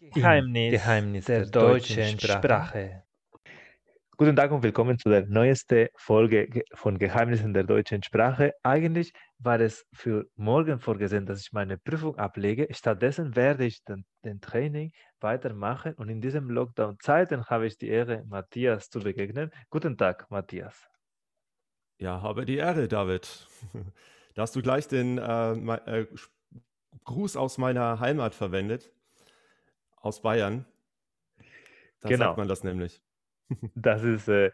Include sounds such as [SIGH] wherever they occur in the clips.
Geheimnis, Geheimnis der, der deutschen Sprache. Sprache. Guten Tag und willkommen zu der neuesten Folge von Geheimnissen der deutschen Sprache. Eigentlich war es für morgen vorgesehen, dass ich meine Prüfung ablege. Stattdessen werde ich den, den Training weitermachen und in diesem Lockdown-Zeiten habe ich die Ehre, Matthias zu begegnen. Guten Tag, Matthias. Ja, habe die Ehre, David. [LAUGHS] Da hast du gleich den äh, äh, Gruß aus meiner Heimat verwendet aus Bayern. Da genau. sagt man das nämlich. [LAUGHS] Das ist äh,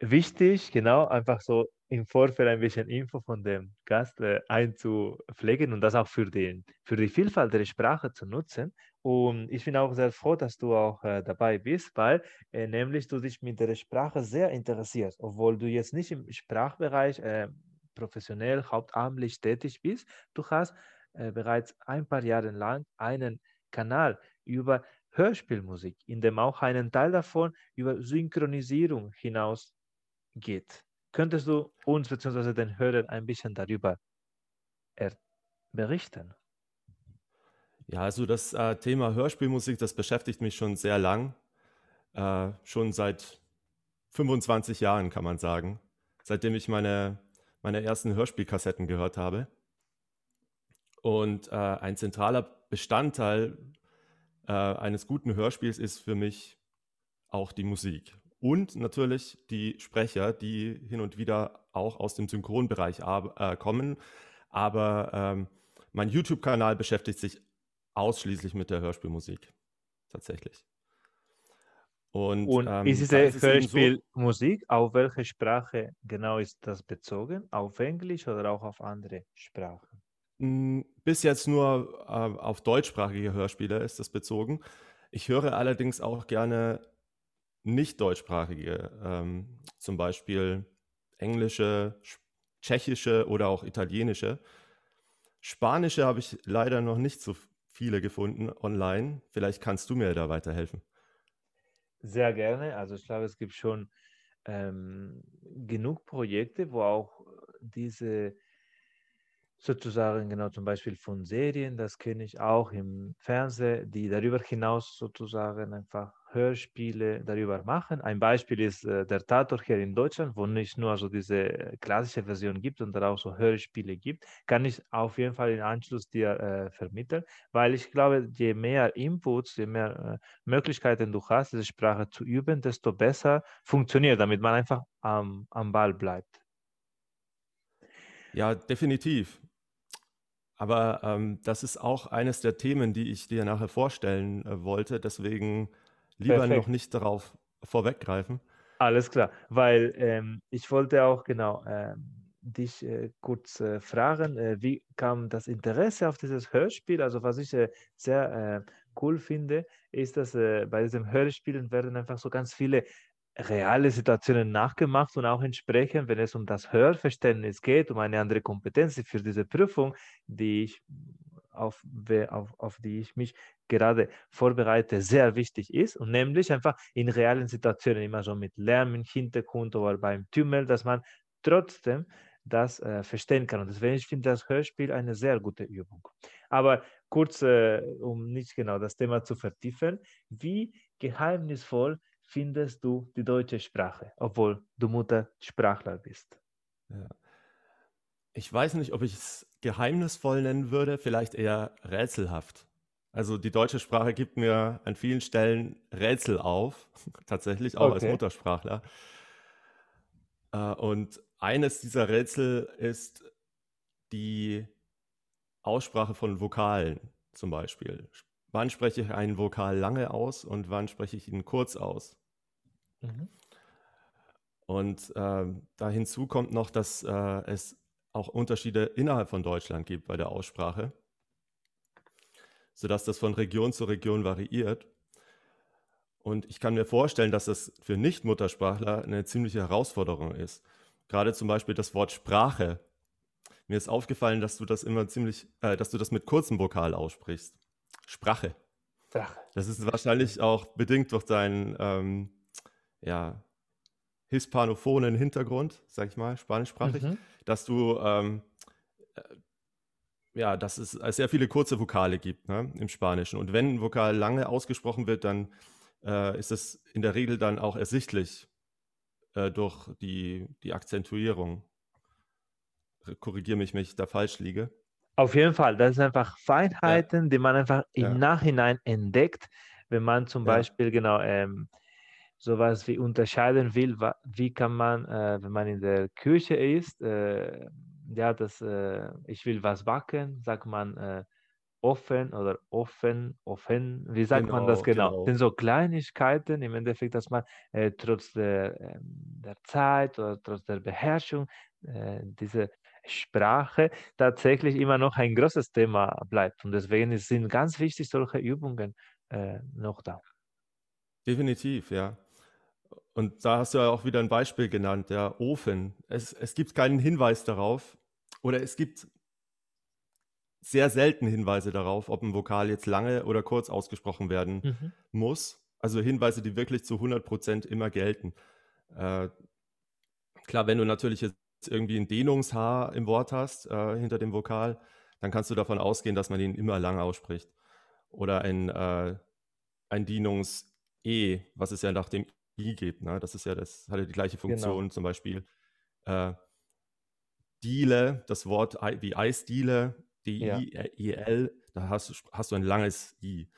wichtig, genau, einfach so im Vorfeld ein bisschen Info von dem Gast äh, einzupflegen und das auch für, den, für die Vielfalt der Sprache zu nutzen. Und ich bin auch sehr froh, dass du auch äh, dabei bist, weil äh, nämlich du dich mit der Sprache sehr interessierst, obwohl du jetzt nicht im Sprachbereich äh, professionell hauptamtlich tätig bist. Du hast äh, bereits ein paar Jahre lang einen Kanal über Hörspielmusik, in dem auch ein Teil davon über Synchronisierung hinaus geht. Könntest du uns bzw. den Hörern ein bisschen darüber berichten? Ja, also das äh, Thema Hörspielmusik, das beschäftigt mich schon sehr lang. Äh, schon seit 25 Jahren, kann man sagen. Seitdem ich meine, meine ersten Hörspielkassetten gehört habe. Und äh, ein zentraler Bestandteil äh, eines guten Hörspiels ist für mich auch die Musik. Und natürlich die Sprecher, die hin und wieder auch aus dem Synchronbereich äh, kommen. Aber ähm, mein YouTube-Kanal beschäftigt sich ausschließlich mit der Hörspielmusik. Tatsächlich. Und, Und ähm, ist diese Hörspielmusik, so, auf welche Sprache genau ist das bezogen? Auf Englisch oder auch auf andere Sprachen? Bis jetzt nur äh, auf deutschsprachige Hörspiele ist das bezogen. Ich höre allerdings auch gerne nicht deutschsprachige, ähm, zum Beispiel englische, tschechische oder auch italienische. Spanische habe ich leider noch nicht so viele gefunden online. Vielleicht kannst du mir da weiterhelfen. Sehr gerne. Also ich glaube, es gibt schon ähm, genug Projekte, wo auch diese sozusagen genau zum Beispiel von Serien, das kenne ich auch im Fernsehen, die darüber hinaus sozusagen einfach Hörspiele darüber machen. Ein Beispiel ist äh, der Tatort hier in Deutschland, wo nicht nur so diese klassische Version gibt, sondern auch so Hörspiele gibt, kann ich auf jeden Fall in Anschluss dir äh, vermitteln, weil ich glaube, je mehr Inputs, je mehr äh, Möglichkeiten du hast, diese Sprache zu üben, desto besser funktioniert, damit man einfach am, am Ball bleibt. Ja, definitiv. Aber ähm, das ist auch eines der Themen, die ich dir nachher vorstellen äh, wollte. Deswegen lieber Perfekt. noch nicht darauf vorweggreifen. Alles klar, weil ähm, ich wollte auch genau ähm, dich äh, kurz äh, fragen, äh, wie kam das Interesse auf dieses Hörspiel? Also was ich äh, sehr äh, cool finde, ist, dass bei diesem Hörspielen werden einfach so ganz viele reale Situationen nachgemacht und auch entsprechend, wenn es um das Hörverständnis geht, um eine andere Kompetenz für diese Prüfung, die ich auf, auf, auf die ich mich gerade vorbereite, sehr wichtig ist und nämlich einfach in realen Situationen, immer so mit Lärm im Hintergrund oder beim Tümmel, dass man trotzdem das äh, verstehen kann. Und deswegen ich finde das Hörspiel eine sehr gute Übung. Aber kurz, äh, um nicht genau das Thema zu vertiefen, wie geheimnisvoll findest du die deutsche Sprache, obwohl du Muttersprachler bist? Ja. Ich weiß nicht, ob ich es geheimnisvoll nennen würde, vielleicht eher rätselhaft. Also die deutsche Sprache gibt mir an vielen Stellen Rätsel auf, [LAUGHS] tatsächlich auch okay. als Muttersprachler. Äh, und eines dieser Rätsel ist die Aussprache von Vokalen zum Beispiel. Wann spreche ich einen Vokal lange aus und wann spreche ich ihn kurz aus? Mhm. Und äh, da hinzu kommt noch, dass äh, es auch Unterschiede innerhalb von Deutschland gibt bei der Aussprache, sodass das von Region zu Region variiert. Und ich kann mir vorstellen, dass das für Nicht-Muttersprachler eine ziemliche Herausforderung ist. Gerade zum Beispiel das Wort Sprache. Mir ist aufgefallen, dass du das immer ziemlich, äh, dass du das mit kurzem Vokal aussprichst. Sprache. Sprache. Das ist wahrscheinlich auch bedingt durch deinen ähm, ja, hispanophonen Hintergrund, sag ich mal, spanischsprachig, mhm. dass du ähm, äh, ja, dass es sehr viele kurze Vokale gibt ne, im Spanischen. Und wenn ein Vokal lange ausgesprochen wird, dann äh, ist es in der Regel dann auch ersichtlich äh, durch die, die Akzentuierung. Korrigiere mich, wenn ich da falsch liege. Auf jeden Fall, das sind einfach Feinheiten, ja. die man einfach im ja. Nachhinein entdeckt, wenn man zum ja. Beispiel genau ähm, sowas wie unterscheiden will, wie kann man, äh, wenn man in der Küche ist, äh, ja, das, äh, ich will was backen, sagt man äh, offen oder offen, offen, wie sagt genau, man das genau? genau? Das sind so Kleinigkeiten im Endeffekt, dass man äh, trotz der, ähm, der Zeit oder trotz der Beherrschung äh, diese Sprache tatsächlich immer noch ein großes Thema bleibt. Und deswegen sind ganz wichtig solche Übungen noch da. Definitiv, ja. Und da hast du ja auch wieder ein Beispiel genannt, der Ofen. Es, es gibt keinen Hinweis darauf oder es gibt sehr selten Hinweise darauf, ob ein Vokal jetzt lange oder kurz ausgesprochen werden mhm. muss. Also Hinweise, die wirklich zu 100 Prozent immer gelten. Äh, klar, wenn du natürlich jetzt irgendwie ein Dehnungshaar im Wort hast äh, hinter dem Vokal, dann kannst du davon ausgehen, dass man ihn immer lang ausspricht. Oder ein, äh, ein Dehnungs-E, was es ja nach dem gibt. Ne? Das ist ja das, hat ja die gleiche genau. Funktion, genau. zum Beispiel äh, Diele, das Wort wie Eisdiele, D-I-E-L, ja. da hast, hast du ein langes I.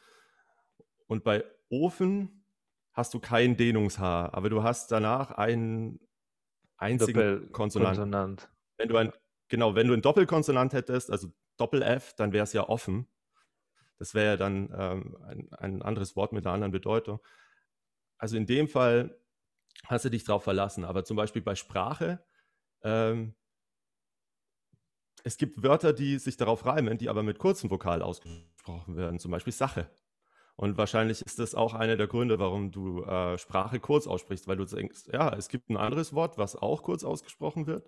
Und bei Ofen hast du kein Dehnungshaar, aber du hast danach einen einzigen Konsonant. Konsonant. Wenn du ein, genau, wenn du ein Doppelkonsonant hättest, also Doppel-F, dann wäre es ja offen. Das wäre ja dann ähm, ein, ein anderes Wort mit einer anderen Bedeutung. Also in dem Fall hast du dich darauf verlassen. Aber zum Beispiel bei Sprache, ähm, es gibt Wörter, die sich darauf reimen, die aber mit kurzem Vokal ausgesprochen werden, zum Beispiel Sache. Und wahrscheinlich ist das auch einer der Gründe, warum du äh, Sprache kurz aussprichst, weil du denkst, ja, es gibt ein anderes Wort, was auch kurz ausgesprochen wird.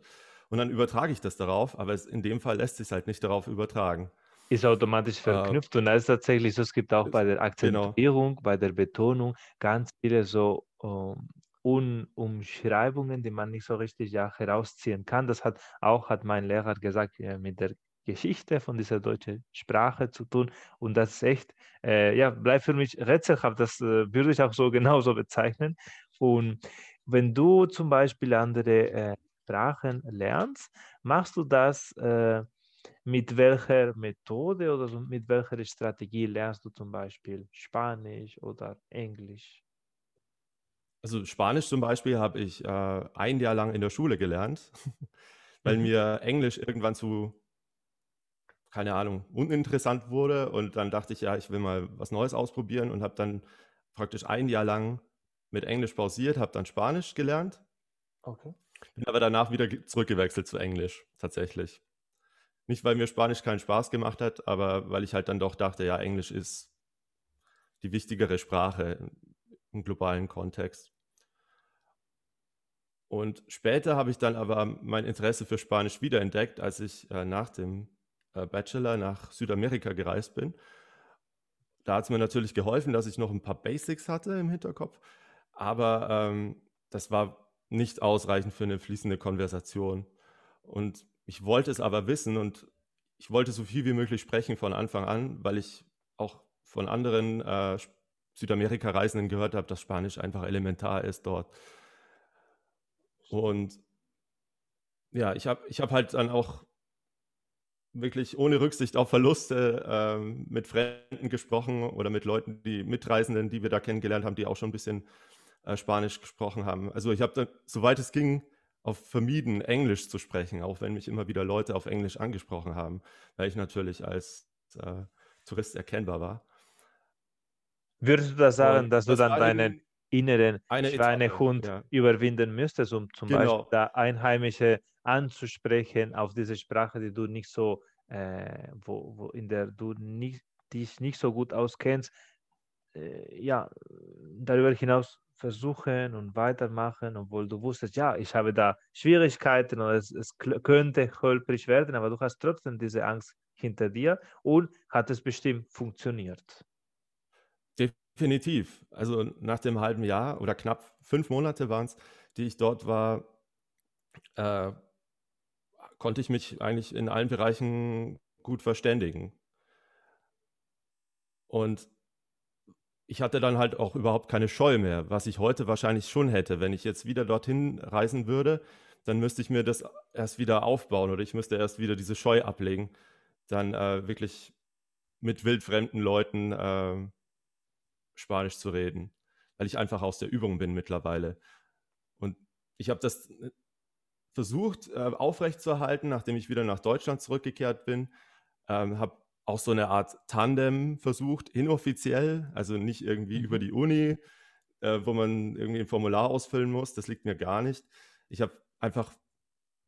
Und dann übertrage ich das darauf, aber es, in dem Fall lässt sich halt nicht darauf übertragen. Ist automatisch äh, verknüpft äh, und das ist tatsächlich so, es gibt auch bei der. Akzentuierung, genau. bei der Betonung ganz viele so um, ähm, Umschreibungen, die man nicht so richtig ja, herausziehen kann. Das hat auch, hat mein Lehrer gesagt, ja, mit der Geschichte von dieser deutschen Sprache zu tun. Und das ist echt, äh, ja, bleibt für mich rätselhaft. Das äh, würde ich auch so [LAUGHS] genauso bezeichnen. Und wenn du zum Beispiel andere äh, Sprachen lernst, machst du das äh, mit welcher Methode oder mit welcher Strategie lernst du zum Beispiel Spanisch oder Englisch? Also Spanisch zum Beispiel habe ich äh, ein Jahr lang in der Schule gelernt, [LAUGHS] weil mhm. mir Englisch irgendwann zu keine Ahnung, uninteressant wurde. Und dann dachte ich, ja, ich will mal was Neues ausprobieren und habe dann praktisch ein Jahr lang mit Englisch pausiert, habe dann Spanisch gelernt. Okay. Bin aber danach wieder zurückgewechselt zu Englisch, tatsächlich. Nicht, weil mir Spanisch keinen Spaß gemacht hat, aber weil ich halt dann doch dachte, ja, Englisch ist die wichtigere Sprache im globalen Kontext. Und später habe ich dann aber mein Interesse für Spanisch wiederentdeckt, als ich äh, nach dem äh, Bachelor nach Südamerika gereist bin. Da hat es mir natürlich geholfen, dass ich noch ein paar Basics hatte im Hinterkopf, aber ähm, das war nicht ausreichend für eine fließende Konversation. Und ich wollte es aber wissen und ich wollte so viel wie möglich sprechen von Anfang an, weil ich auch von anderen äh, Südamerika-Reisenden gehört habe, dass Spanisch einfach elementar ist dort. Und ja, ich habe ich hab halt dann auch wirklich ohne Rücksicht auf Verluste ähm, mit Fremden gesprochen oder mit Leuten, die Mitreisenden, die wir da kennengelernt haben, die auch schon ein bisschen äh, Spanisch gesprochen haben. Also ich habe, soweit es ging, auf vermieden, Englisch zu sprechen, auch wenn mich immer wieder Leute auf Englisch angesprochen haben, weil ich natürlich als äh, Tourist erkennbar war. Würdest du da sagen, dass du dann deinen inneren Schweinehund ja. überwinden müsstest, um zum genau. Beispiel da Einheimische anzusprechen auf diese Sprache, die du nicht so, äh, wo, wo in der du nicht, dich nicht so gut auskennst, äh, ja, darüber hinaus versuchen und weitermachen, obwohl du wusstest, ja, ich habe da Schwierigkeiten und es, es könnte holprig werden, aber du hast trotzdem diese Angst hinter dir und hat es bestimmt funktioniert. Definitiv. Also nach dem halben Jahr oder knapp fünf Monate waren es, die ich dort war, äh, konnte ich mich eigentlich in allen Bereichen gut verständigen. Und ich hatte dann halt auch überhaupt keine Scheu mehr, was ich heute wahrscheinlich schon hätte. Wenn ich jetzt wieder dorthin reisen würde, dann müsste ich mir das erst wieder aufbauen oder ich müsste erst wieder diese Scheu ablegen, dann äh, wirklich mit wildfremden Leuten äh, Spanisch zu reden, weil ich einfach aus der Übung bin mittlerweile. Und ich habe das äh, versucht äh, aufrechtzuerhalten, nachdem ich wieder nach Deutschland zurückgekehrt bin. Ähm, habe auch so eine Art Tandem versucht, inoffiziell, also nicht irgendwie mhm. über die Uni, äh, wo man irgendwie ein Formular ausfüllen muss. Das liegt mir gar nicht. Ich habe einfach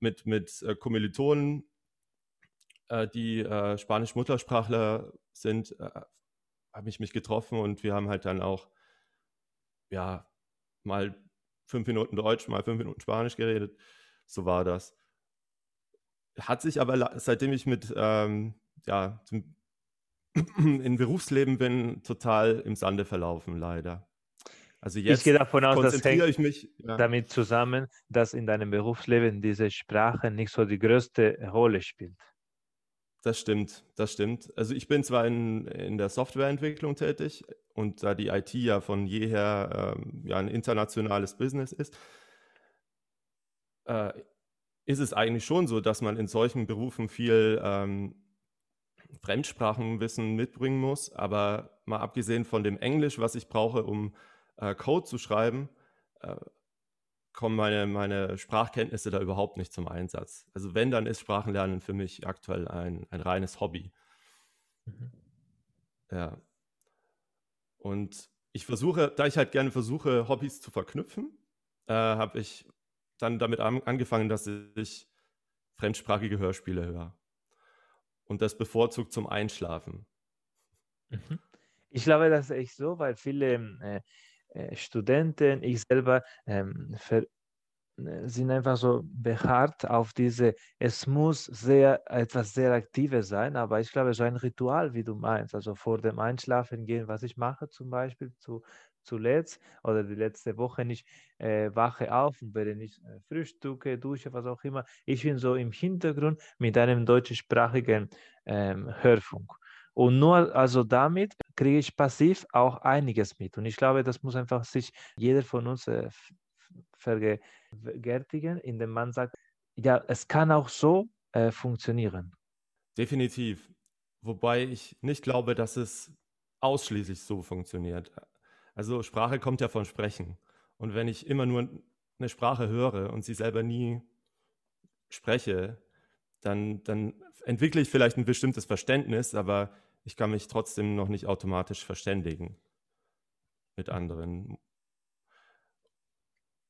mit, mit äh, Kommilitonen, äh, die äh, Spanisch-Muttersprachler sind, äh, habe ich mich getroffen und wir haben halt dann auch, ja, mal fünf Minuten Deutsch, mal fünf Minuten Spanisch geredet. So war das. Hat sich aber, seitdem ich mit ähm, ja, zum, [CLEARS THROAT] im Berufsleben bin, total im Sande verlaufen, leider. Also jetzt ich gehe davon aus, dass ich mich ja. damit zusammen, dass in deinem Berufsleben diese Sprache nicht so die größte Rolle spielt. Das stimmt, das stimmt. Also ich bin zwar in, in der Softwareentwicklung tätig und da die IT ja von jeher ähm, ja ein internationales Business ist, äh, ist es eigentlich schon so, dass man in solchen Berufen viel ähm, Fremdsprachenwissen mitbringen muss. Aber mal abgesehen von dem Englisch, was ich brauche, um äh, Code zu schreiben, äh, kommen meine, meine Sprachkenntnisse da überhaupt nicht zum Einsatz. Also wenn, dann ist Sprachenlernen für mich aktuell ein, ein reines Hobby. Mhm. Ja. Und ich versuche, da ich halt gerne versuche, Hobbys zu verknüpfen, äh, habe ich dann damit an, angefangen, dass ich fremdsprachige Hörspiele höre und das bevorzugt zum Einschlafen. Mhm. Ich glaube, das ist echt so, weil viele äh, äh Studenten, ich selber, ähm, äh, sind einfach so beharrt auf diese, es muss sehr etwas sehr Aktives sein, aber ich glaube, so ein Ritual, wie du meinst, also vor dem Einschlafen gehen, was ich mache zum Beispiel zu zuletzt oder die letzte Woche nicht äh, wache auf und werde nicht äh, frühstücke, dusche, was auch immer. Ich bin so im Hintergrund mit einem deutschsprachigen ähm, Hörfunk. Und nur also damit kriege ich passiv auch einiges mit. Und ich glaube, das muss einfach sich jeder von uns äh, vergärtigen, indem man sagt, ja, es kann auch so äh, funktionieren. Definitiv. Wobei ich nicht glaube, dass es ausschließlich so funktioniert. Also Sprache kommt ja von Sprechen. Und wenn ich immer nur eine Sprache höre und sie selber nie spreche, dann, dann entwickle ich vielleicht ein bestimmtes Verständnis, aber ich kann mich trotzdem noch nicht automatisch verständigen mit anderen.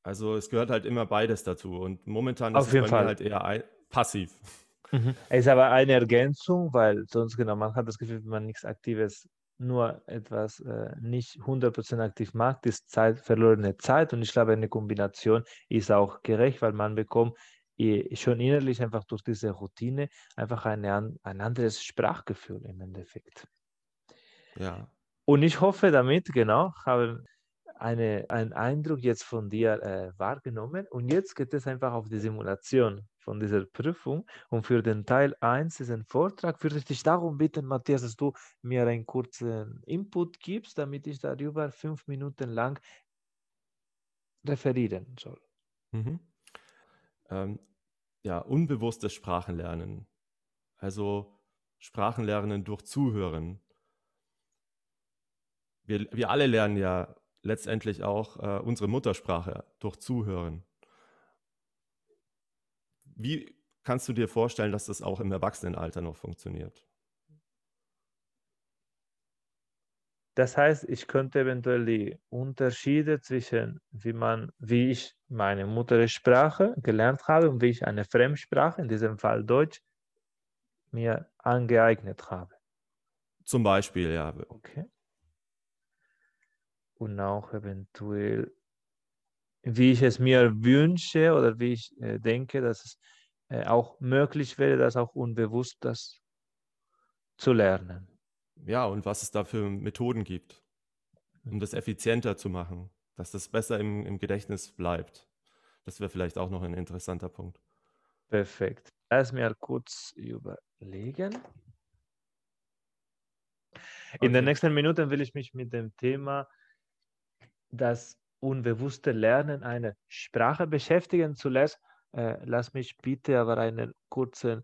Also es gehört halt immer beides dazu und momentan Auf ist es bei Fall. mir halt eher passiv. Mhm. Es ist aber eine Ergänzung, weil sonst genau, man hat das Gefühl, wenn man nichts Aktives nur etwas äh, nicht 100% aktiv macht, ist Zeit, verlorene Zeit. Und ich glaube, eine Kombination ist auch gerecht, weil man bekommt eh, schon innerlich einfach durch diese Routine einfach eine, ein anderes Sprachgefühl im Endeffekt. Ja. Und ich hoffe damit, genau, habe eine, einen Eindruck jetzt von dir äh, wahrgenommen. Und jetzt geht es einfach auf die Simulation von dieser Prüfung. Und für den Teil 1 diesen Vortrag würde ich dich darum bitten, Matthias, dass du mir einen kurzen Input gibst, damit ich darüber fünf Minuten lang referieren soll. Mhm. Ähm, ja, unbewusstes Sprachenlernen. Also Sprachenlernen durch Zuhören. Wir, wir alle lernen ja letztendlich auch äh, unsere Muttersprache durch Zuhören. Wie kannst du dir vorstellen, dass das auch im Erwachsenenalter noch funktioniert? Das heißt, ich könnte eventuell die Unterschiede zwischen, wie man, wie ich meine Muttersprache gelernt habe und wie ich eine Fremdsprache, in diesem Fall Deutsch, mir angeeignet habe. Zum Beispiel, ja. Okay und auch eventuell, wie ich es mir wünsche oder wie ich äh, denke, dass es äh, auch möglich wäre, das auch unbewusst das zu lernen. Ja, und was es da für Methoden gibt, um das effizienter zu machen, dass das besser im, im Gedächtnis bleibt. Das wäre vielleicht auch noch ein interessanter Punkt. Perfekt. Lass mir kurz überlegen. In okay. den nächsten Minuten will ich mich mit dem Thema das unbewusste Lernen einer Sprache beschäftigen. Zuletzt äh, lass mich bitte aber einen kurzen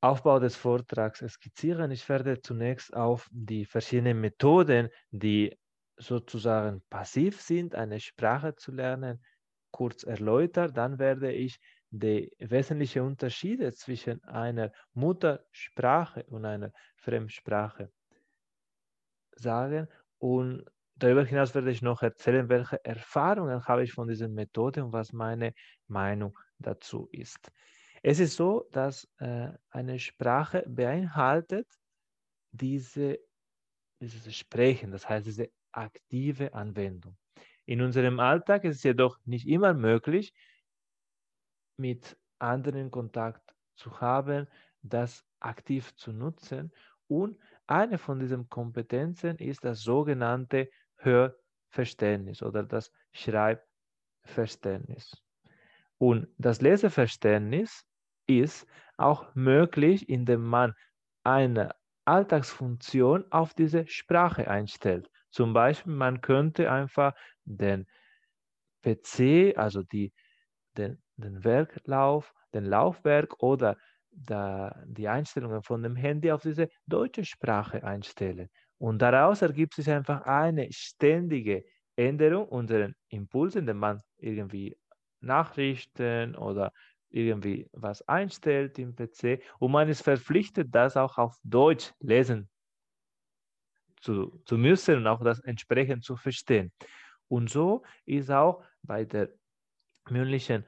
Aufbau des Vortrags skizzieren. Ich werde zunächst auf die verschiedenen Methoden, die sozusagen passiv sind, eine Sprache zu lernen, kurz erläutern. Dann werde ich die wesentlichen Unterschiede zwischen einer Muttersprache und einer Fremdsprache sagen. Und darüber hinaus werde ich noch erzählen, welche Erfahrungen habe ich von dieser Methode und was meine Meinung dazu ist. Es ist so, dass äh, eine Sprache beinhaltet diese, dieses Sprechen, das heißt diese aktive Anwendung. In unserem Alltag ist es jedoch nicht immer möglich, mit anderen Kontakt zu haben, das aktiv zu nutzen. Und eine von diesen Kompetenzen ist das sogenannte Hörverständnis oder das Schreibverständnis. Und das Leseverständnis ist auch möglich, indem man eine Alltagsfunktion auf diese Sprache einstellt. Zum Beispiel, man könnte einfach den PC, also die, den, den Werklauf, den Laufwerk oder da, die Einstellungen von dem Handy auf diese deutsche Sprache einstellen. Und daraus ergibt sich einfach eine ständige Änderung unserer Impulse, indem man irgendwie Nachrichten oder irgendwie was einstellt im PC und man ist verpflichtet, das auch auf Deutsch lesen zu, zu müssen und auch das entsprechend zu verstehen. Und so ist auch bei der mündlichen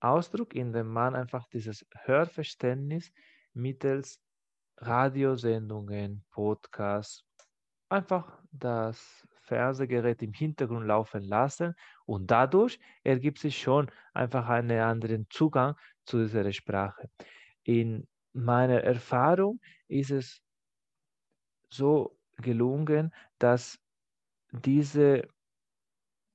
Ausdruck, in dem man einfach dieses Hörverständnis mittels Radiosendungen, Podcasts, einfach das Fernsehgerät im Hintergrund laufen lassen und dadurch ergibt sich schon einfach einen anderen Zugang zu dieser Sprache. In meiner Erfahrung ist es so gelungen, dass diese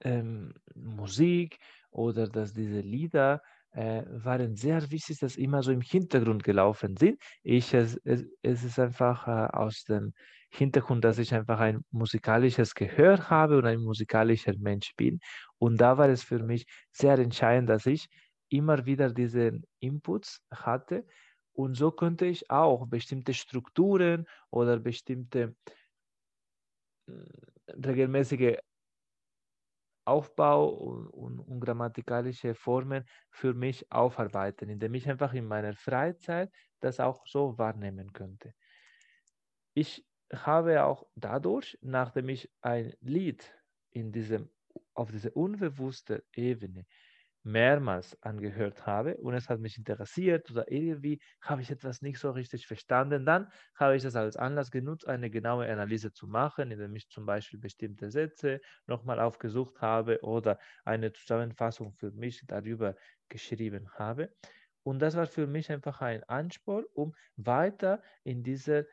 ähm, Musik oder dass diese Lieder äh, waren sehr wichtig, dass immer so im Hintergrund gelaufen sind. Ich, es, es, es ist einfach äh, aus dem Hintergrund, dass ich einfach ein musikalisches Gehör habe und ein musikalischer Mensch bin. Und da war es für mich sehr entscheidend, dass ich immer wieder diesen Inputs hatte. Und so konnte ich auch bestimmte Strukturen oder bestimmte regelmäßige Aufbau und, und, und, grammatikalische Formen für mich aufarbeiten, indem ich einfach in meiner Freizeit das auch so wahrnehmen könnte. Ich habe auch dadurch, nachdem ich ein Lied in diesem, auf dieser unbewussten Ebene mehrmals angehört habe und es hat mich interessiert oder irgendwie habe ich etwas nicht so richtig verstanden, dann habe ich das als Anlass genutzt, eine genaue Analyse zu machen, indem ich zum Beispiel bestimmte Sätze nochmal aufgesucht habe oder eine Zusammenfassung für mich darüber geschrieben habe. Und das war für mich einfach ein Ansporn, um weiter in dieser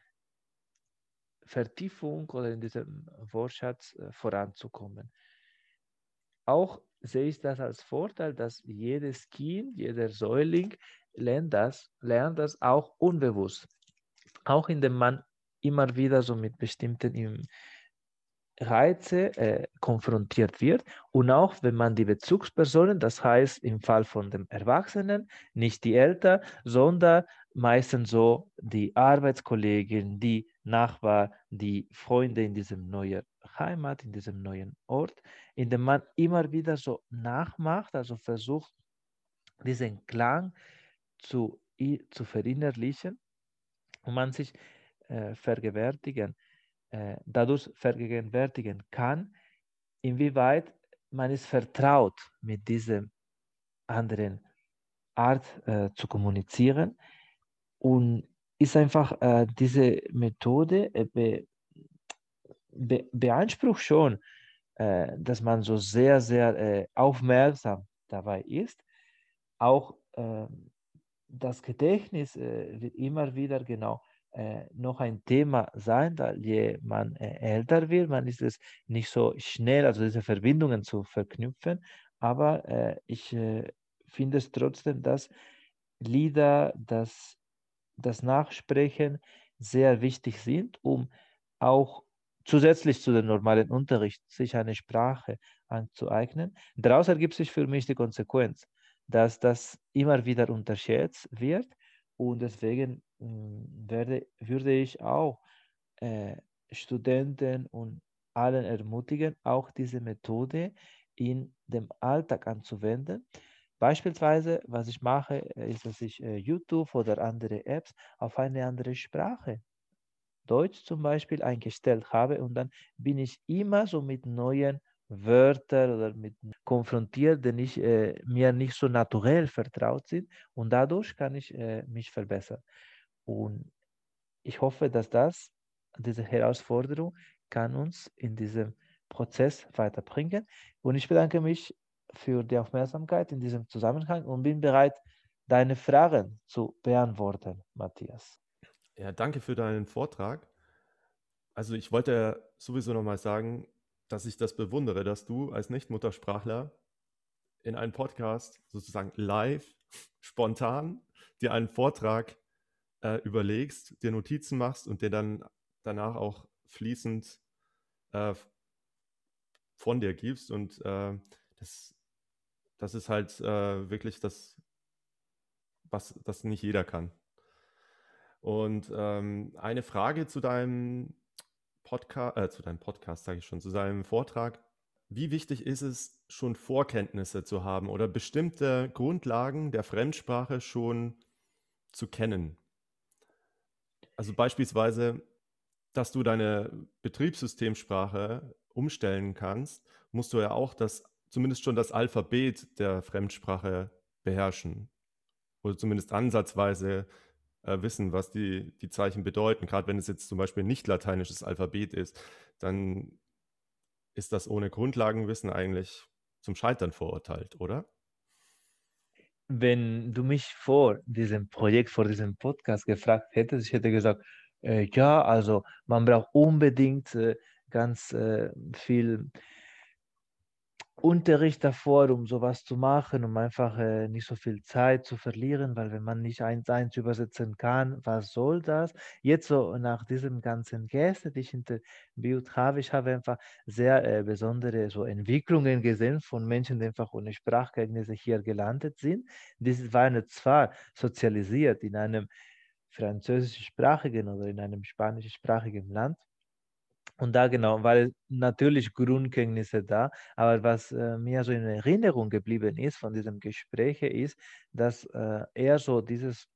Vertiefung oder in diesem Wortschatz äh, voranzukommen. Auch sehe ich das als Vorteil, dass jedes Kind, jeder Säuling lernt das, lernt das auch unbewusst. Auch indem man immer wieder so mit bestimmten Reize äh, konfrontiert wird und auch wenn man die Bezugspersonen, das heißt im Fall von dem Erwachsenen, nicht die Eltern, sondern meistens so die Arbeitskollegen, die Nachbar, die Freunde in diesem neuen Heimat, in diesem neuen Ort, indem man immer wieder so nachmacht, also versucht, diesen Klang zu, zu verinnerlichen und man sich äh, vergewärtigen, äh, dadurch vergegenwärtigen kann, inwieweit man ist vertraut mit dieser anderen Art äh, zu kommunizieren und ist einfach äh, diese Methode äh, be, be, beansprucht schon, äh, dass man so sehr, sehr äh, aufmerksam dabei ist. Auch ähm, das Gedächtnis äh, wird immer wieder genau äh, noch ein Thema sein, da je man älter wird, man ist es nicht so schnell, also diese Verbindungen zu verknüpfen. Aber ich finde es trotzdem, dass Lieder, das, das Nachsprechen sehr wichtig sind, um auch zusätzlich zu dem normalen Unterricht sich eine Sprache anzueignen. Daraus ergibt sich für mich die Konsequenz, dass das immer wieder unterschätzt wird und deswegen mh, hm, werde, würde ich auch äh, Studenten und allen ermutigen, auch diese Methode in dem Alltag anzuwenden. Beispielsweise, was ich mache, ist, dass ich äh, YouTube oder andere Apps auf eine andere Sprache, Deutsch zum Beispiel, eingestellt habe und dann bin ich immer so mit neuen Wörtern oder mit konfrontiert, die äh, mir nicht so naturell vertraut sind und dadurch kann ich äh, mich verbessern. Und ich hoffe, dass das, diese Herausforderung, kann uns in diesem Prozess weiterbringen. Und ich bedanke mich für die Aufmerksamkeit in diesem Zusammenhang und bin bereit, deine Fragen zu beantworten, Matthias. Ja, danke für deinen Vortrag. Also ich wollte sowieso nochmal sagen, dass ich das bewundere, dass du als Nicht-Muttersprachler in einem Podcast sozusagen live, spontan dir einen Vortrag äh, überlegst, dir Notizen machst und dir dann danach auch fließend äh, von dir gibst. Und äh, das, das ist halt äh, wirklich das, was das nicht jeder kann. Und ähm, eine Frage zu deinem Podcast, äh, zu deinem Podcast, sage ich schon, zu deinem Vortrag. Wie wichtig ist es, schon Vorkenntnisse zu haben oder bestimmte Grundlagen der Fremdsprache schon zu kennen? Also beispielsweise, dass du deine Betriebssystemsprache umstellen kannst, musst du ja auch das, zumindest schon das Alphabet der Fremdsprache beherrschen. Oder zumindest ansatzweise äh, wissen, was die, die Zeichen bedeuten. Gerade wenn es jetzt zum Beispiel nicht lateinisches Alphabet ist, dann ist das ohne Grundlagenwissen eigentlich zum Scheitern verurteilt, oder? Wenn du mich vor diesem Projekt, vor diesem Podcast gefragt hättest, ich hätte gesagt, äh, ja, also man braucht unbedingt äh, ganz äh, viel Unterricht davor, um sowas zu machen, um einfach äh, nicht so viel Zeit zu verlieren, weil wenn man nicht eins eins übersetzen kann, was soll das? Jetzt so nach diesem ganzen Gäste, die ich interviewt habe, ich habe einfach sehr äh, besondere so Entwicklungen gesehen von Menschen, die einfach ohne Sprachkenntnisse hier gelandet sind. Die waren zwar sozialisiert in einem französischsprachigen oder in einem spanischsprachigen Land, und da genau, weil natürlich Grundkenntnisse da, aber was äh, mir so in Erinnerung geblieben ist von diesem Gespräch ist, dass äh, eher so dieses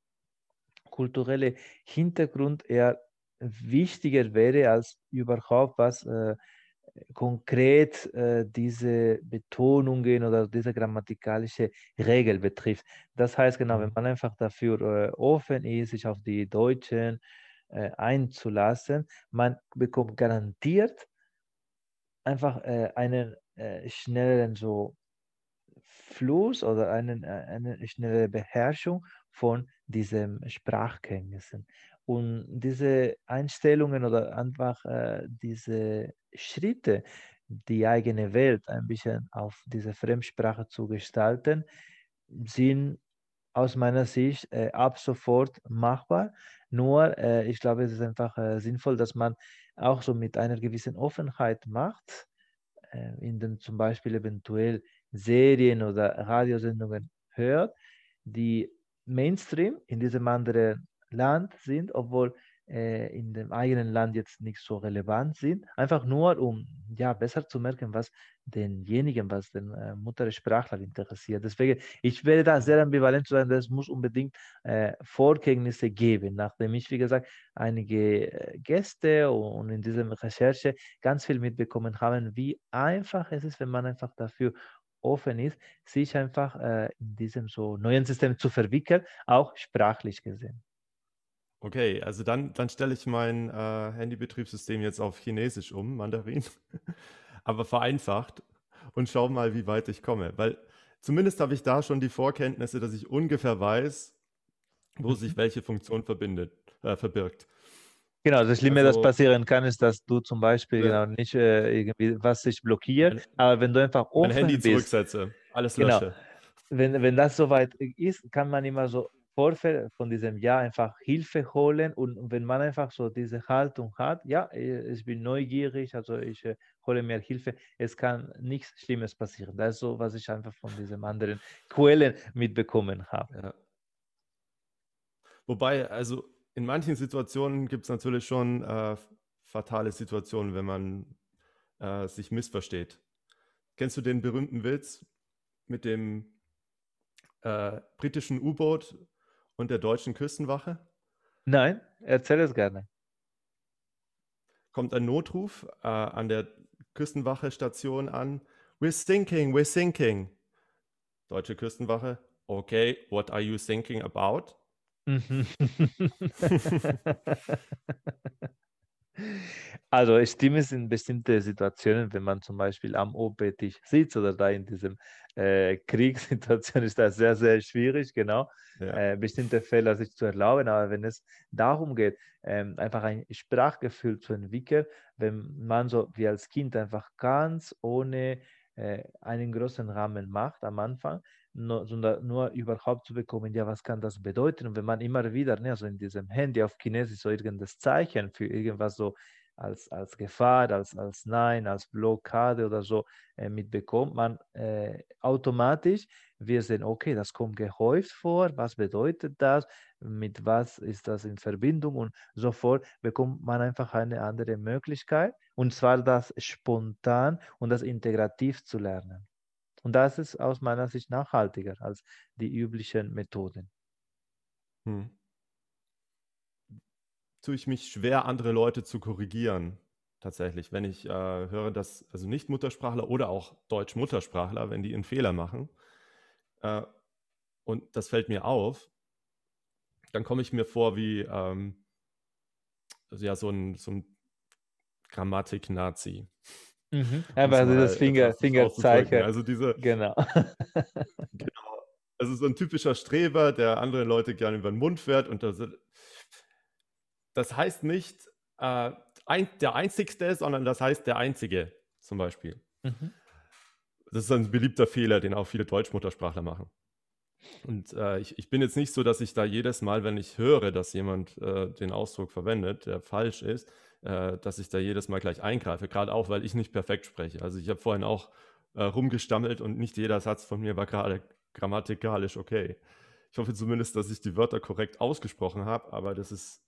kulturelle Hintergrund eher wichtiger wäre als überhaupt was äh, konkret äh, diese Betonungen oder diese grammatikalische Regel betrifft. Das heißt genau, wenn mhm. man einfach dafür äh, offen ist, sich auf die deutschen äh, einzulassen. Man bekommt garantiert einfach äh, einen äh, schnelleren so Fluss oder einen, äh, eine schnelle Beherrschung von diesen Sprachkenntnissen. Und diese Einstellungen oder einfach äh, diese Schritte, die eigene Welt ein bisschen auf diese Fremdsprache zu gestalten, sind aus meiner Sicht äh, ab sofort machbar. Nur, äh, ich glaube, es ist einfach äh, sinnvoll, dass man auch so mit einer gewissen Offenheit macht, äh, in dem zum Beispiel eventuell Serien oder Radiosendungen hört, die Mainstream in diesem anderen Land sind, obwohl äh, in dem eigenen Land jetzt nicht so relevant sind. Einfach nur, um ja besser zu merken, was denjenigen, was den äh, Muttersprachler interessiert. Deswegen, ich werde da sehr ambivalent zu sein, das muss unbedingt äh, Vorkenntnisse geben, nachdem ich, wie gesagt, einige äh, Gäste und in dieser Recherche ganz viel mitbekommen haben, wie einfach es ist, wenn man einfach dafür offen ist, sich einfach äh, in diesem so neuen System zu verwickeln, auch sprachlich gesehen. Okay, also dann, dann stelle ich mein äh, Handybetriebssystem jetzt auf Chinesisch um, Mandarin, [LAUGHS] aber vereinfacht und schau mal, wie weit ich komme. Weil zumindest habe ich da schon die Vorkenntnisse, dass ich ungefähr weiß, wo sich mhm. welche Funktion verbindet, äh, verbirgt. Genau, das Schlimme, also, das passieren kann, ist, dass du zum Beispiel ja. genau, nicht äh, irgendwie was sich blockiert, mein, aber wenn du einfach offen mein Handy bist, zurücksetze, alles genau, lösche. Wenn, wenn das soweit ist, kann man immer so Vorfeld von diesem Jahr einfach Hilfe holen und wenn man einfach so diese Haltung hat, ja, äh, ich bin neugierig, also ich äh, hole mir Hilfe, es kann nichts Schlimmes passieren. Das ist so, was ich einfach von diesen anderen Quellen mitbekommen habe. Ja. Wobei, also in manchen Situationen gibt es natürlich schon äh, fatale Situationen, wenn man äh, sich missversteht. Kennst du den berühmten Witz mit dem äh, britischen U-Boot und der deutschen Küstenwache? Nein, erzähl es gerne. Kommt ein Notruf äh, an der Küstenwache-Station an. We're sinking, we're sinking. Deutsche Küstenwache. Okay, what are you thinking about? [LAUGHS] [LAUGHS] Also ich stimme es in bestimmte Situationen, wenn man zum Beispiel am OP-Tisch sitzt oder da in diesem äh, [LAUGHS] Kriegssituation ist das sehr, sehr schwierig, genau, ja. äh, bestimmte Fälle sich zu erlauben. Aber wenn es darum geht, ähm, einfach ein Sprachgefühl zu entwickeln, wenn man so wie als Kind einfach ganz ohne einen großen Rahmen macht am Anfang, nur, sondern nur überhaupt zu bekommen, ja, was kann das bedeuten? Und wenn man immer wieder, ne, also in diesem Handy auf Chinesisch so irgendein Zeichen für irgendwas so als, als Gefahr, als, als Nein, als Blockade oder so äh, mitbekommt, man äh, automatisch wir sehen, okay, das kommt gehäuft vor, was bedeutet das, mit was ist das in Verbindung und sofort bekommt man einfach eine andere Möglichkeit und zwar das spontan und das integrativ zu lernen. Und das ist aus meiner Sicht nachhaltiger als die üblichen Methoden. Hm tue ich mich schwer, andere Leute zu korrigieren. Tatsächlich, wenn ich äh, höre, dass also nicht Muttersprachler oder auch Deutsch-Muttersprachler, wenn die einen Fehler machen, äh, und das fällt mir auf, dann komme ich mir vor wie ähm, ja, so ein, so ein Grammatik-Nazi. Mhm. Aber also das Finger, Fingerzeichen. Also diese. Genau. [LAUGHS] genau. Also so ein typischer Streber, der andere Leute gerne über den Mund fährt und da das heißt nicht äh, ein, der Einzigste, sondern das heißt der Einzige zum Beispiel. Mhm. Das ist ein beliebter Fehler, den auch viele Deutschmuttersprachler machen. Und äh, ich, ich, bin jetzt nicht so, dass ich da jedes Mal, wenn ich höre, dass jemand äh, den Ausdruck verwendet, der falsch ist, äh, dass ich da jedes Mal gleich eingreife, gerade auch, weil ich nicht perfekt spreche. Also ich habe vorhin auch äh, rumgestammelt und nicht jeder Satz von mir war gerade grammatikalisch okay. Ich hoffe zumindest, dass ich die Wörter korrekt ausgesprochen habe, aber das ist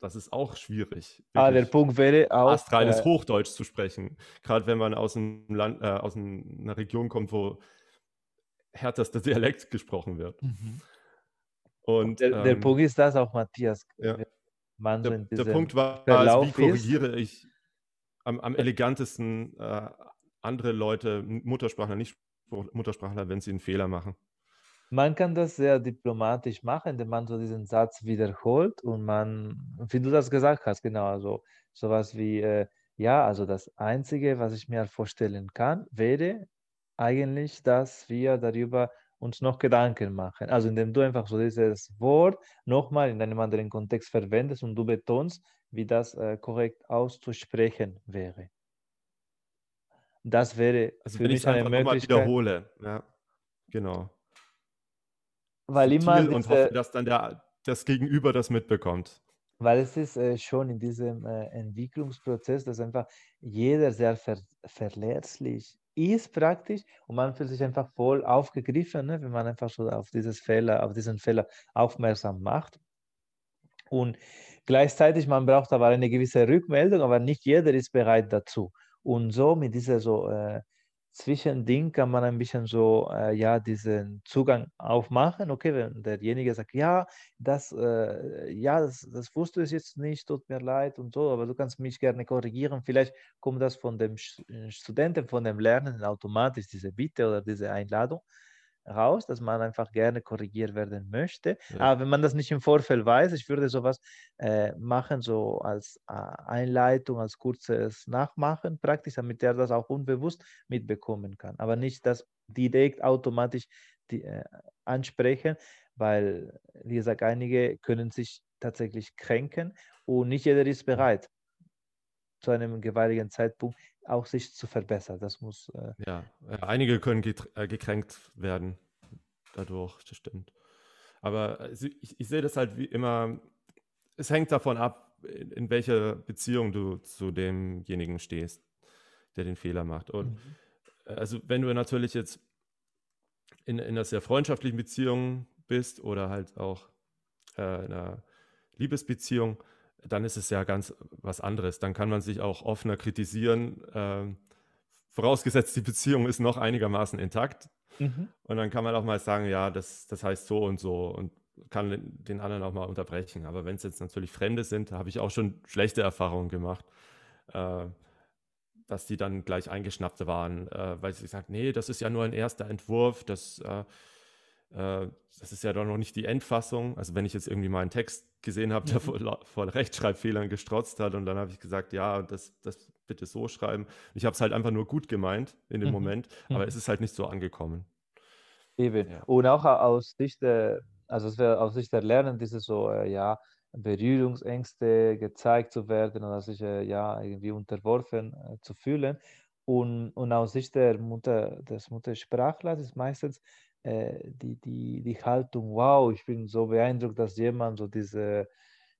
das ist auch schwierig. Ah, der Punkt wäre auch. Astreines äh, Hochdeutsch zu sprechen. Gerade wenn man aus, einem Land, äh, aus einer Region kommt, wo härterster Dialekt gesprochen wird. Mhm. Und, der, ähm, der, Punkt ist das auch, Matthias. Ja. Man der, der Punkt war, war wie korrigiere ich am, am elegantesten äh, andere Leute, Muttersprachler, nicht Muttersprachler, wenn sie einen Fehler machen. Man kann das sehr diplomatisch machen, indem man so diesen Satz wiederholt und man, wie du das gesagt hast, genau, also sowas wie, äh, ja, also das Einzige, was ich mir vorstellen kann, wäre eigentlich, dass wir darüber uns noch Gedanken machen. Also indem du einfach so dieses Wort nochmal in einem anderen Kontext verwendest und du betonst, wie das äh, korrekt auszusprechen wäre. Das wäre also für mich eine Möglichkeit. wiederhole, ja, genau weil immer diese, und hoffe, dass dann der, das Gegenüber das mitbekommt. Weil es ist äh, schon in diesem äh, Entwicklungsprozess, dass einfach jeder sehr ver verletzlich ist praktisch und man fühlt sich einfach voll aufgegriffen, ne, wenn man einfach so auf dieses Fehler, auf diesen Fehler aufmerksam macht. Und gleichzeitig, man braucht aber eine gewisse Rückmeldung, aber nicht jeder ist bereit dazu. Und so mit dieser so äh, Zwischending kann man ein bisschen so, äh, ja, diesen Zugang aufmachen. Okay, wenn derjenige sagt, ja, das, äh, ja, das, das wusste ich jetzt nicht, tut mir leid und so, aber du kannst mich gerne korrigieren. Vielleicht kommt das von dem äh, Studenten, von dem Lernenden automatisch, diese Bitte oder diese Einladung raus, dass man einfach gerne korrigiert werden möchte. Ja. Aber wenn man das nicht im Vorfeld weiß, ich würde sowas äh, machen, so als äh, Einleitung, als kurzes Nachmachen praktisch, damit er das auch unbewusst mitbekommen kann. Aber nicht das direkt automatisch die, äh, ansprechen, weil, wie gesagt, einige können sich tatsächlich kränken und nicht jeder ist bereit zu einem gewaltigen Zeitpunkt auch sich zu verbessern. Das muss. Äh, ja, einige können äh, gekränkt werden dadurch, das stimmt. Aber also ich, ich sehe das halt wie immer, es hängt davon ab, in, in welcher Beziehung du zu demjenigen stehst, der den Fehler macht. Und mhm. also wenn du natürlich jetzt in, in einer sehr freundschaftlichen Beziehung bist oder halt auch äh, in einer Liebesbeziehung, dann ist es ja ganz was anderes. Dann kann man sich auch offener kritisieren, äh, vorausgesetzt die Beziehung ist noch einigermaßen intakt. Mhm. Und dann kann man auch mal sagen, ja, das, das heißt so und so und kann den anderen auch mal unterbrechen. Aber wenn es jetzt natürlich Fremde sind, habe ich auch schon schlechte Erfahrungen gemacht, äh, dass die dann gleich eingeschnappt waren, äh, weil sie sagt, nee, das ist ja nur ein erster Entwurf, das, äh, äh das ist ja doch noch nicht die Endfassung. Also wenn ich jetzt irgendwie mal einen Text gesehen habe, der mhm. vor, vor, Rechtschreibfehlern gestrotzt hat und dann habe ich gesagt, ja, das, das bitte so schreiben. Ich habe es halt einfach nur gut gemeint in dem mhm. Moment, aber mhm. es ist halt nicht so angekommen. Eben. Ja. Und auch aus Sicht der, also aus Sicht der Lernen, diese so, äh, ja, Berührungsängste gezeigt zu werden oder sich äh, ja irgendwie unterworfen äh, zu fühlen. Und, und aus Sicht der Mutter, des Muttersprachlers ist meistens die, die, die Haltung, wow, ich bin so beeindruckt, dass jemand so diese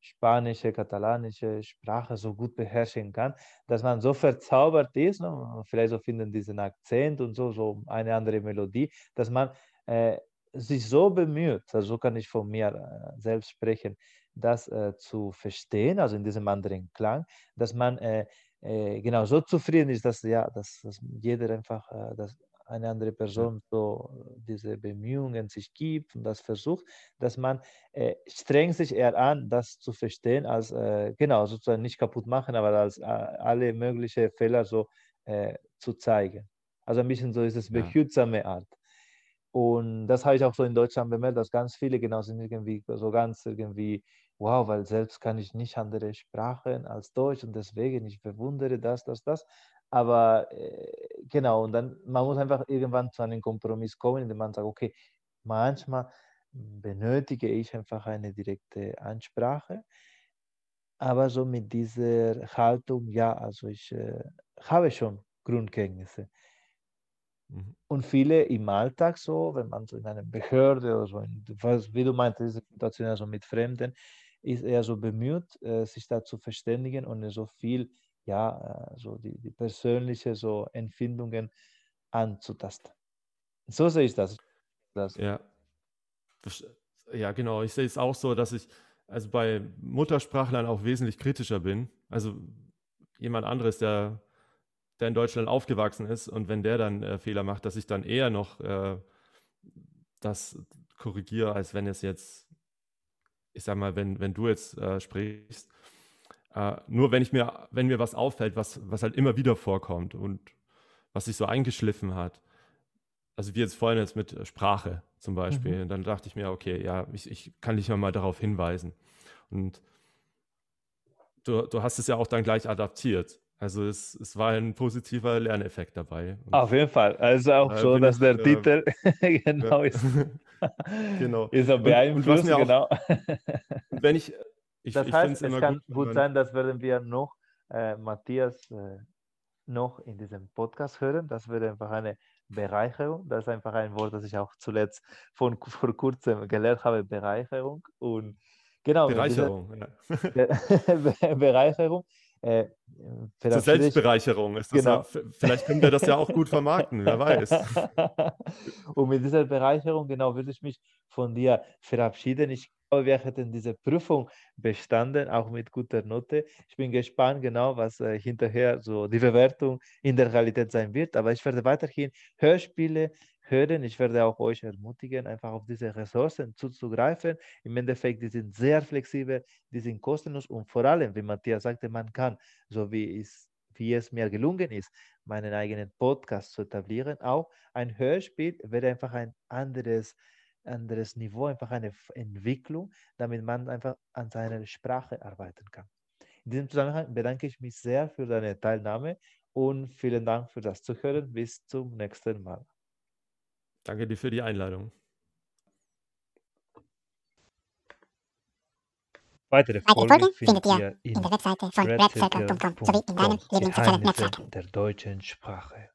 spanische, katalanische Sprache so gut beherrschen kann, dass man so verzaubert ist, ne? vielleicht so finden diesen Akzent und so, so eine andere Melodie, dass man äh, sich so bemüht, also so kann ich von mir äh, selbst sprechen, das äh, zu verstehen, also in diesem anderen Klang, dass man äh, äh, genau so zufrieden ist, dass ja, dass, dass jeder einfach äh, das eine andere Person so diese Bemühungen sich gibt und das versucht, dass man äh, strengt sich eher an, das zu verstehen, als äh, genau sozusagen nicht kaputt machen, aber als äh, alle möglichen Fehler so äh, zu zeigen. Also ein bisschen so ist es behutsame Art. Und das habe ich auch so in Deutschland bemerkt, dass ganz viele genau sind irgendwie so ganz irgendwie, wow, weil selbst kann ich nicht andere Sprachen als Deutsch und deswegen ich bewundere das, das, das. Aber äh, genau, und dann, man muss einfach irgendwann zu einem Kompromiss kommen, indem man sagt, okay, manchmal benötige ich einfach eine direkte Ansprache, aber so mit dieser Haltung, ja, also ich äh, habe schon Grundkenntnisse. Mhm. Und viele im Alltag so, wenn man so in einer Behörde oder so, in, wie du meintest, diese Situation also mit Fremden, ist er so bemüht, äh, sich da zu verständigen und so viel ja, äh, so die, die persönliche so Empfindungen anzutasten. So sehe ich das. das. Ja. ja, genau. Ich sehe es auch so, dass ich also bei Muttersprachlern auch wesentlich kritischer bin. Also jemand anderes, der, der in Deutschland aufgewachsen ist und wenn der dann äh, Fehler macht, dass ich dann eher noch äh, das korrigiere, als wenn es jetzt, ich sag mal, wenn, wenn du jetzt äh, sprichst, äh, nur wenn ich mir, wenn mir was auffällt, was, was halt immer wieder vorkommt und was sich so eingeschliffen hat, also wie jetzt vorhin jetzt mit Sprache zum Beispiel, mhm. dann dachte ich mir, okay, ja, ich, ich kann dich mal darauf hinweisen. Und du, du hast es ja auch dann gleich adaptiert. Also es, es war ein positiver Lerneffekt dabei. Und Auf jeden Fall. Also auch äh, so, dass der ich, äh, Titel [LAUGHS] genau ist. [LAUGHS] genau. Ist er beeinflusst, genau. [LAUGHS] wenn ich, ich, das ich heißt, es kann gut, sein, dass werden wir noch äh, Matthias äh, noch in diesem Podcast hören. Das wäre einfach eine Bereicherung. Das ist einfach ein Wort, das ich auch zuletzt von vor kurzem gelernt habe, Bereicherung. Und genau. Bereicherung, ja. [LAUGHS] Bereicherung. Äh, Zur Selbstbereicherung ist das genau. ja, vielleicht können wir das ja auch gut vermarkten, wer weiß. [LAUGHS] Und mit dieser Bereicherung, genau, würde ich mich von dir verabschieden. Ich wir hätten diese Prüfung bestanden, auch mit guter Note. Ich bin gespannt, genau, was äh, hinterher so die Bewertung in der Realität sein wird. Aber ich werde weiterhin Hörspiele hören. Ich werde auch euch ermutigen, einfach auf diese Ressourcen zuzugreifen. Im Endeffekt, die sind sehr flexibel, die sind kostenlos und vor allem, wie Matthias sagte, man kann, so wie es wie es mir gelungen ist, meinen eigenen Podcast zu etablieren. Auch ein Hörspiel wäre einfach ein anderes anderes Niveau, einfach eine Entwicklung, damit man einfach an seiner Sprache arbeiten kann. In diesem Zusammenhang bedanke ich mich sehr für deine Teilnahme und vielen Dank für das Zuhören. Bis zum nächsten Mal. Danke dir für die Einladung. Weitere Folgen findet ihr in der Webseite von redcircle.com sowie in deinem Lieblingssozialen Netzwerk der deutschen Sprache.